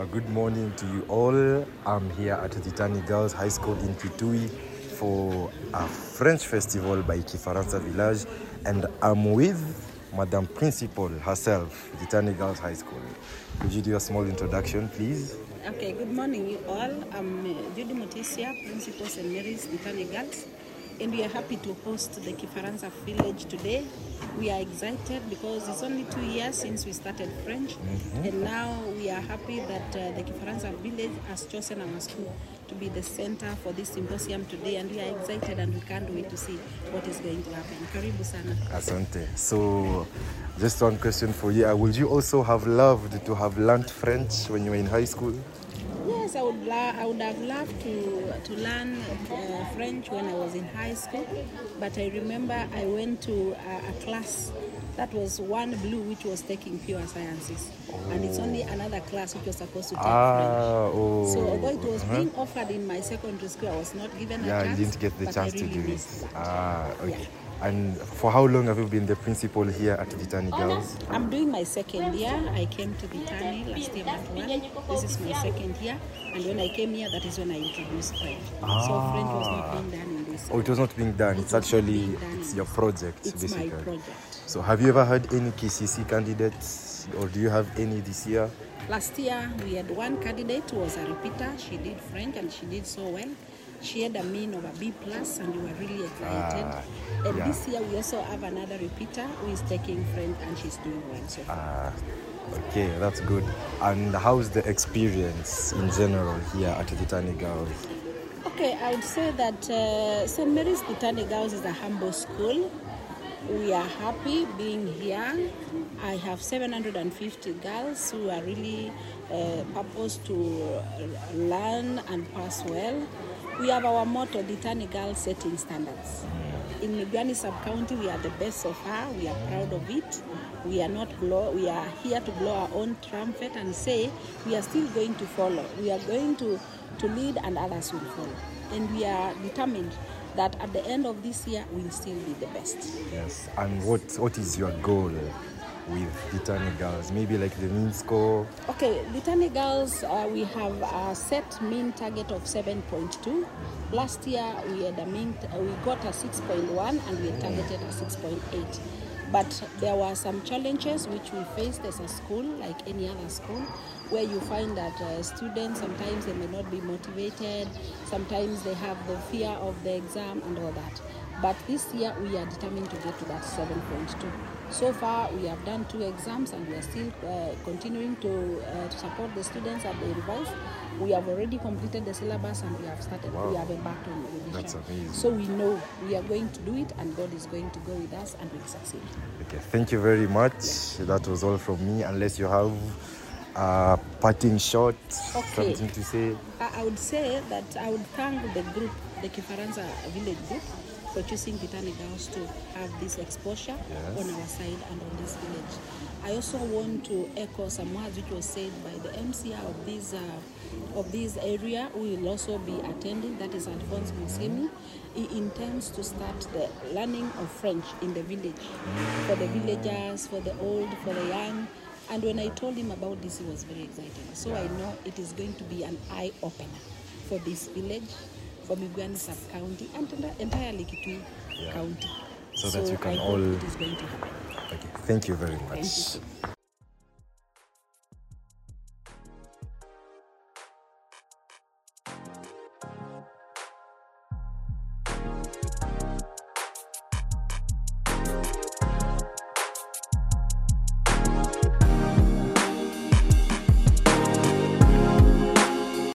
Uh, good morning to you all. I'm here at Thitani Girls High School in Kitui for a French festival by Kifaransa Village, and I'm with Madame Principal herself, Tani Girls High School. Could you do a small introduction, please? Okay, good morning, you all. I'm uh, Judy Mutisya, Principal St. Mary's Thitani Girls, and we are happy to host the Kifaransa village today. We are excited because it's only two years since we started French, and now we are happy that uh, the Kifaransa village has chosen our school to be the center for this symposium today, and we are excited and we can't wait to see what is going to happen. Karibu sana. Asante. So, just one question for you. Uh, would you also have loved to have learned French when you were in high school? Yes, I would, la- I would have loved to, to learn uh, French when I was in high school, but I remember I went to a, a class that was one blue which was taking pure sciences, and it's only another class which was supposed to take French. Ah, oh. So although it was uh-huh. being offered in my secondary school, I was not given a chance. Yeah, you didn't get the chance I to really do it. that. Ah, okay. Yeah. And for how long have you been the principal here at Thitani Girls? I'm doing my second year. I came to Thitani last year, month one. This is my second year, and when I came here, that is when I introduced French. So French was not ah. being done in this. Oh, it was not being done. It's It was not actually done. it's your project, It's basically. my project. So, have you ever had any KCSE candidates, or do you have any this year? Last year, we had one candidate who was a repeater. She did French and she did so well. She had a mean of a B plus, and we were really excited. Ah, and yeah. this year, we also have another repeater who is taking French, and she's doing well so far. Ah, okay, that's good. And how's the experience in general here at Thitani Girls? Okay, I would say that uh, St. Mary's Thitani Girls is a humble school. We are happy being here. I have 750 girls who are really uh, purposed to learn and pass well. We have our motto, Thitani Girls Setting Standards. In Migwani sub-county, we are the best so far. We are proud of it. We are not blow, we are here to blow our own trumpet and say we are still going to follow. We are going to, to lead and others will follow. And we are determined that at the end of this year, we'll still be the best. Yes. And what what is your goal with Tani Girls? Maybe like the mean score? Okay, Thitani girls, uh, we have a set mean target of 7.2. Last year we had a mean, uh, we got a 6.1 and we targeted a 6.8. But there were some challenges which we faced as a school, like any other school, where you find that uh, students sometimes they may not be motivated, sometimes they have the fear of the exam and all that. But this year we are determined to get to that 7.2. So far, we have done two exams and we are still uh, continuing to, uh, to support the students at the revise. We have already completed the syllabus and we have started, we have embarked on revision. That's amazing. So we know we are going to do it and God is going to go with us and we'll succeed. Okay, thank you very much. That was all from me. Unless you have a parting shot, Okay. something to say. I, I would say that I would thank the group, the Kifaransa Village Group, for choosing Thitani Girls to have this exposure Yes. on our side and on this village. I also want to echo some words which was said by the MCA of this uh, of this area, who will also be attending. That is Alphonse Musemi. He intends to start the learning of French in the village for the villagers, for the old, for the young. And when I told him about this, he was very excited. So I know it is going to be an eye opener for this village, sub county, and Kitui Yeah. county. So that you can all- It is going to happen. Okay, thank you very much.